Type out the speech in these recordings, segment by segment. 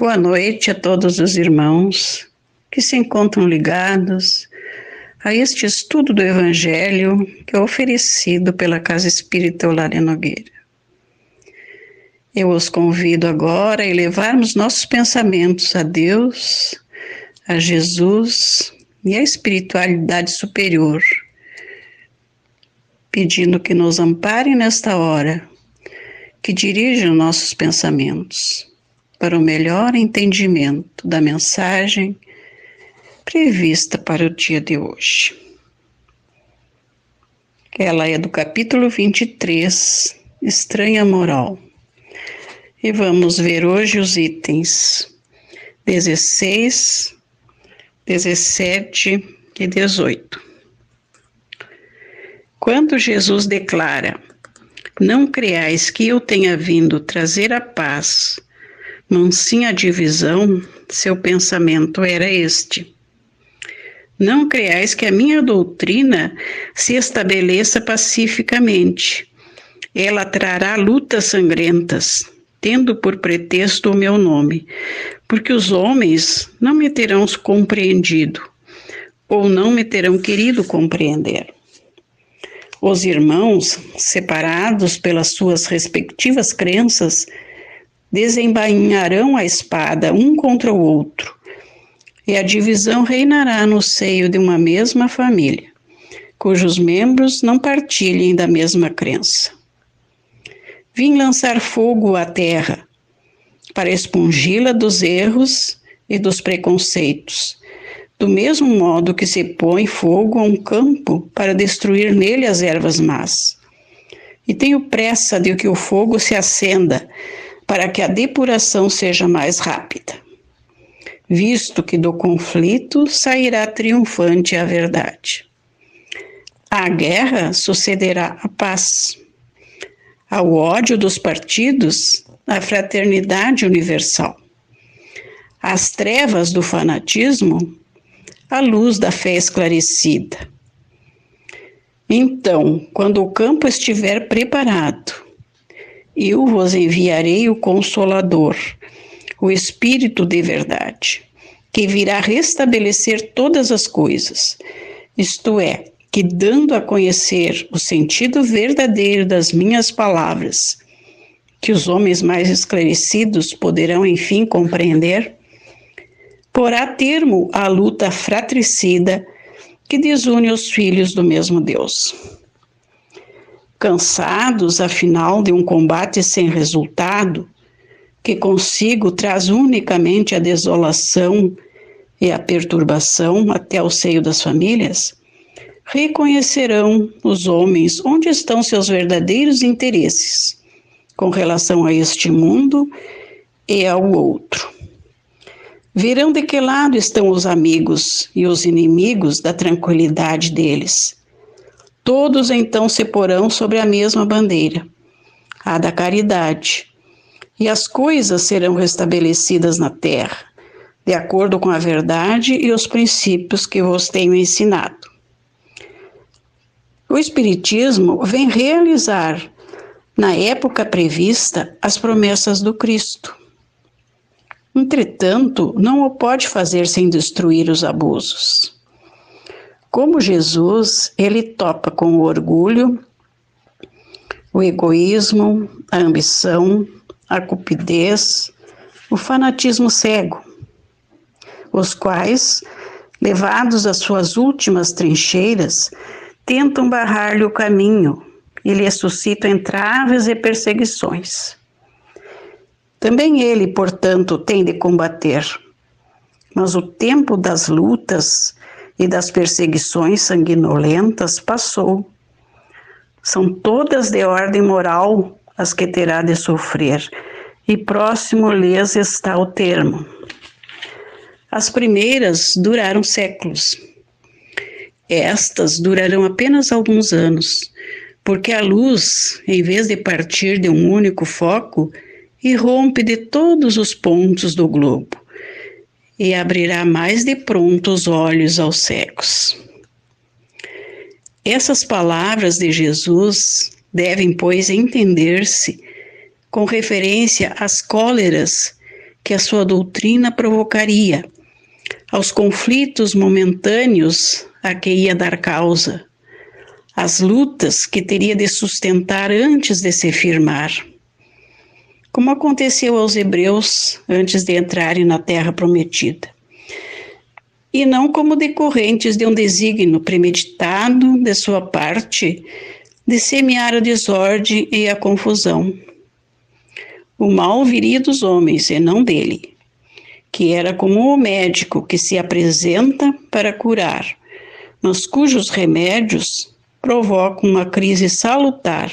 Boa noite a todos os irmãos que se encontram ligados a este estudo do Evangelho que é oferecido pela Casa Espírita Eulária Nogueira. Eu os convido agora a elevarmos nossos pensamentos a Deus, a Jesus e à espiritualidade superior, pedindo que nos amparem nesta hora, que dirijam nossos pensamentos para o melhor entendimento da mensagem prevista para o dia de hoje. Ela é do capítulo 23, Estranha Moral. E vamos ver hoje os itens 16, 17 e 18. Quando Jesus declara: Não creais que eu tenha vindo trazer a paz, não sim a divisão, seu pensamento era este. Não creais que a minha doutrina se estabeleça pacificamente. Ela trará lutas sangrentas, tendo por pretexto o meu nome, porque os homens não me terão compreendido, ou não me terão querido compreender. Os irmãos, separados pelas suas respectivas crenças, desembainharão a espada um contra o outro, e a divisão reinará no seio de uma mesma família, cujos membros não partilhem da mesma crença. Vim lançar fogo à terra, para expungi-la dos erros e dos preconceitos, do mesmo modo que se põe fogo a um campo para destruir nele as ervas más. E tenho pressa de que o fogo se acenda, para que a depuração seja mais rápida, visto que do conflito sairá triunfante a verdade. À guerra sucederá a paz ao ódio dos partidos, a fraternidade universal. Às trevas do fanatismo, a luz da fé esclarecida. Então, quando o campo estiver preparado, eu vos enviarei o Consolador, o Espírito de verdade, que virá restabelecer todas as coisas, isto é, que, dando a conhecer o sentido verdadeiro das minhas palavras, que os homens mais esclarecidos poderão enfim compreender, porá termo à luta fratricida que desune os filhos do mesmo Deus. Cansados, afinal, de um combate sem resultado, que consigo traz unicamente a desolação e a perturbação até o seio das famílias, reconhecerão os homens onde estão seus verdadeiros interesses com relação a este mundo e ao outro. Verão de que lado estão os amigos e os inimigos da tranquilidade deles. Todos então se porão sobre a mesma bandeira, a da caridade, e as coisas serão restabelecidas na terra, de acordo com a verdade e os princípios que vos tenho ensinado. O Espiritismo vem realizar, na época prevista, as promessas do Cristo. Entretanto, não o pode fazer sem destruir os abusos. Como Jesus, ele topa com o orgulho, o egoísmo, a ambição, a cupidez, o fanatismo cego, os quais, levados às suas últimas trincheiras, tentam barrar-lhe o caminho e lhe suscitam entraves e perseguições. Também ele, portanto, tem de combater. Mas o tempo das lutas e das perseguições sanguinolentas passou. São todas de ordem moral as que terá de sofrer, e próximo lhes está o termo. As primeiras duraram séculos, estas durarão apenas alguns anos, porque a luz, em vez de partir de um único foco, irrompe de todos os pontos do globo e abrirá mais de pronto os olhos aos cegos. Essas palavras de Jesus devem, pois, entender-se com referência às cóleras que a sua doutrina provocaria, aos conflitos momentâneos a que ia dar causa, às lutas que teria de sustentar antes de se firmar. Como aconteceu aos hebreus antes de entrarem na terra prometida. E não como decorrentes de um desígnio premeditado de sua parte de semear a desordem e a confusão. O mal viria dos homens e não dele, que era como o médico que se apresenta para curar, mas cujos remédios provocam uma crise salutar,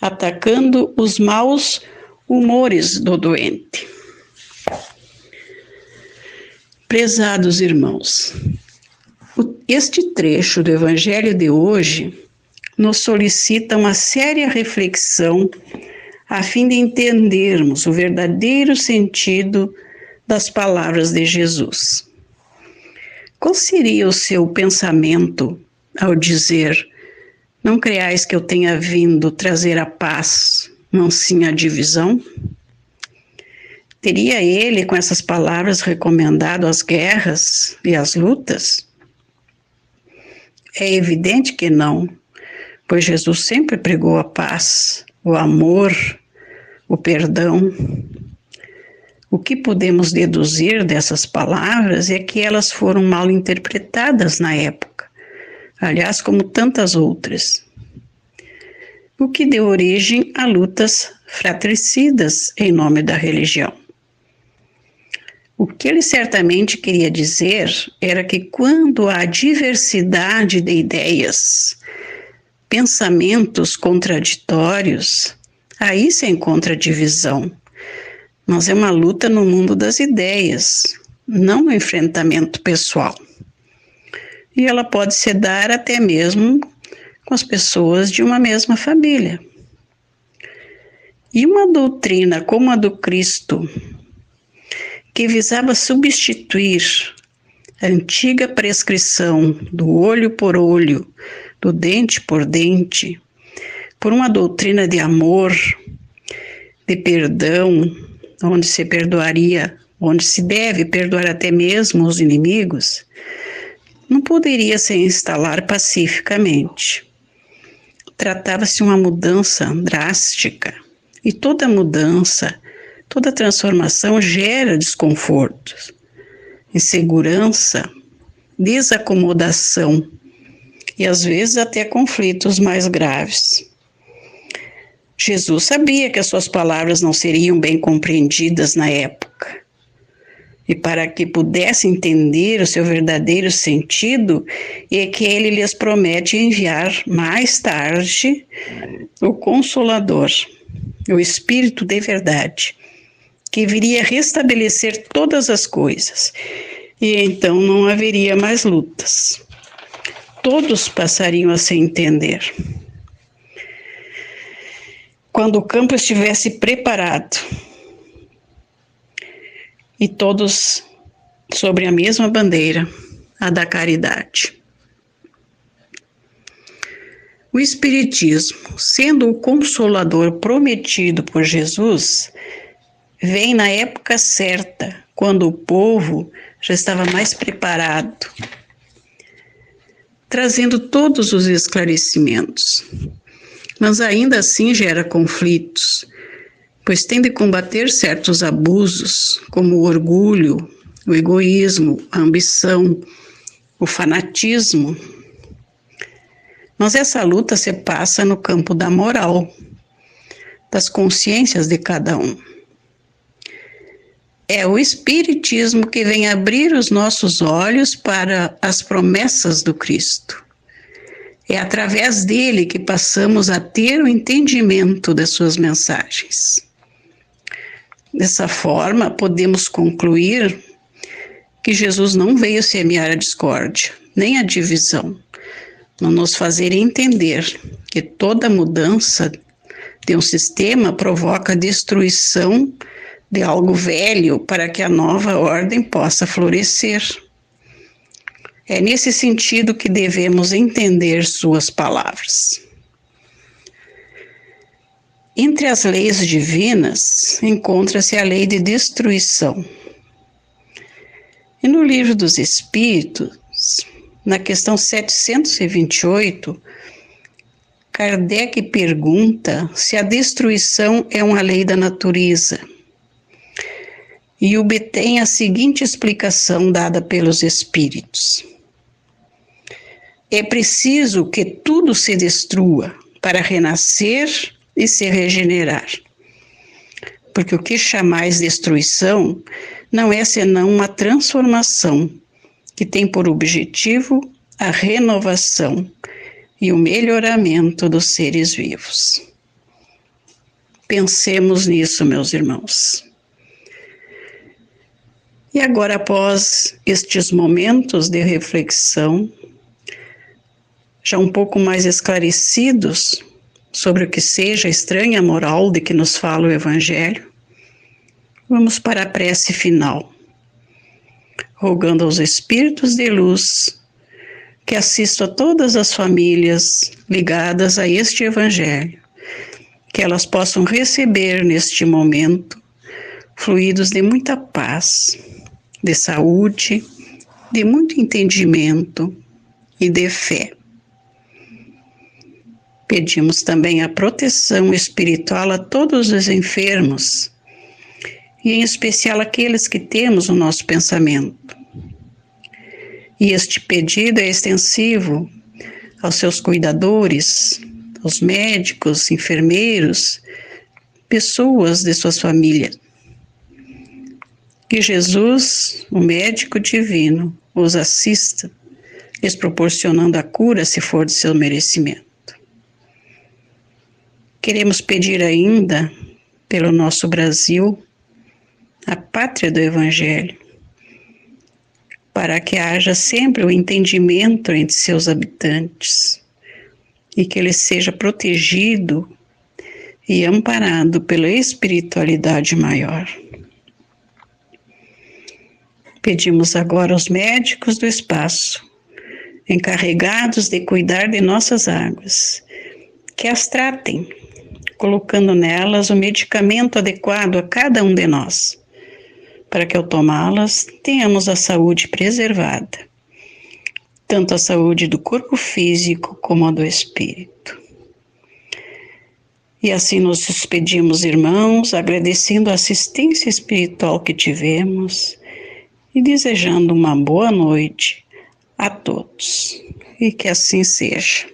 atacando os maus humores do doente. Prezados irmãos, este trecho do Evangelho de hoje nos solicita uma séria reflexão a fim de entendermos o verdadeiro sentido das palavras de Jesus. Qual seria o seu pensamento ao dizer: Não creais que eu tenha vindo trazer a paz, não sim a divisão? Teria ele, com essas palavras, recomendado as guerras e as lutas? É evidente que não pois Jesus sempre pregou a paz, o amor, o perdão. O que podemos deduzir dessas palavras é que elas foram mal interpretadas na época, aliás, como tantas outras, o que deu origem a lutas fratricidas em nome da religião. O que ele certamente queria dizer era que quando há diversidade de ideias, pensamentos contraditórios, aí se encontra divisão. Mas é uma luta no mundo das ideias, não um enfrentamento pessoal. E ela pode se dar até mesmo com as pessoas de uma mesma família. E uma doutrina como a do Cristo, que visava substituir a antiga prescrição do olho por olho, do dente por dente, por uma doutrina de amor, de perdão, onde se perdoaria, onde se deve perdoar até mesmo os inimigos, não poderia se instalar pacificamente. Tratava-se uma mudança drástica, e toda mudança, toda transformação gera desconfortos, insegurança, desacomodação e às vezes até conflitos mais graves. Jesus sabia que as suas palavras não seriam bem compreendidas na época. E para que pudesse entender o seu verdadeiro sentido, é que ele lhes promete enviar mais tarde o Consolador, o Espírito de verdade, que viria restabelecer todas as coisas. E então não haveria mais lutas todos passariam a se entender. Quando o campo estivesse preparado e todos sobre a mesma bandeira, a da caridade. O Espiritismo, sendo o consolador prometido por Jesus, vem na época certa, quando o povo já estava mais preparado trazendo todos os esclarecimentos. Mas ainda assim gera conflitos, pois tem de combater certos abusos, como o orgulho, o egoísmo, a ambição, o fanatismo. Mas essa luta se passa no campo da moral, das consciências de cada um. É o Espiritismo que vem abrir os nossos olhos para as promessas do Cristo. É através dele que passamos a ter o entendimento das suas mensagens. Dessa forma, podemos concluir que Jesus não veio semear a discórdia, nem a divisão, não nos fazer entender que toda mudança de um sistema provoca destruição de algo velho para que a nova ordem possa florescer. É nesse sentido que devemos entender suas palavras. Entre as leis divinas encontra-se a lei de destruição. E no livro dos Espíritos, na questão 728, Kardec pergunta se a destruição é uma lei da natureza. E obtém a seguinte explicação dada pelos Espíritos: É preciso que tudo se destrua para renascer e se regenerar. Porque o que chamais destruição não é senão uma transformação que tem por objetivo a renovação e o melhoramento dos seres vivos. Pensemos nisso, meus irmãos. E agora, após estes momentos de reflexão, já um pouco mais esclarecidos sobre o que seja a estranha moral de que nos fala o Evangelho, vamos para a prece final, rogando aos Espíritos de luz que assistam a todas as famílias ligadas a este Evangelho, que elas possam receber neste momento fluidos de muita paz, de saúde, de muito entendimento e de fé. Pedimos também a proteção espiritual a todos os enfermos, e em especial aqueles que temos o nosso pensamento. E este pedido é extensivo aos seus cuidadores, aos médicos, enfermeiros, pessoas de suas famílias. Que Jesus, o médico divino, os assista, lhes proporcionando a cura se for de seu merecimento. Queremos pedir ainda pelo nosso Brasil, a pátria do Evangelho, para que haja sempre o entendimento entre seus habitantes e que ele seja protegido e amparado pela espiritualidade maior. Pedimos agora aos médicos do espaço, encarregados de cuidar de nossas águas, que as tratem colocando nelas o medicamento adequado a cada um de nós, para que ao tomá-las tenhamos a saúde preservada, tanto a saúde do corpo físico como a do espírito. E assim nos despedimos, irmãos, agradecendo a assistência espiritual que tivemos e desejando uma boa noite a todos. E que assim seja.